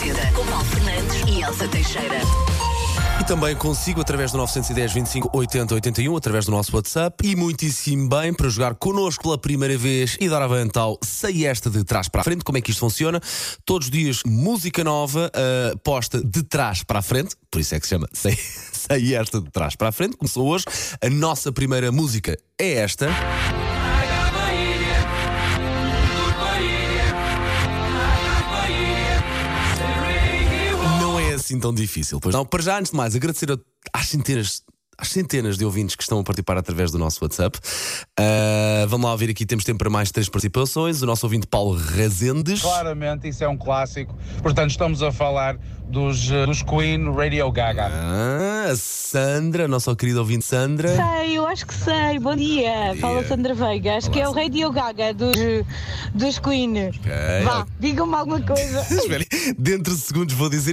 80 com Paulo Fernandes e Elsa Teixeira. E também consigo através do 910 25 80 81, através do nosso WhatsApp. E muitíssimo bem para jogar connosco pela primeira vez e dar avantal Sei Esta de trás para a frente. Como é que isto funciona? Todos os dias, música nova uh, posta de trás para a frente. Por isso é que se chama Sei, Sei Esta de trás para a frente. Começou hoje. A nossa primeira música é esta. Assim tão difícil. Pois não, para já, antes de mais, agradecer a- às centenas. Às centenas de ouvintes que estão a participar através do nosso WhatsApp. Ah, vamos lá ouvir aqui, temos tempo para mais três participações. O nosso ouvinte Paulo Rezendes. Claramente, isso é um clássico. Portanto, estamos a falar dos, eh, dos Queen Radio Gaga. Ah, a Sandra, a nossa querida ouvinte Sandra. Sei, eu acho que sei. Bom dia. Fala Sandra Veiga. Acho que é o Radio Gaga dos, dos Queen. Vá, digam-me alguma coisa. Dentro de segundos vou dizer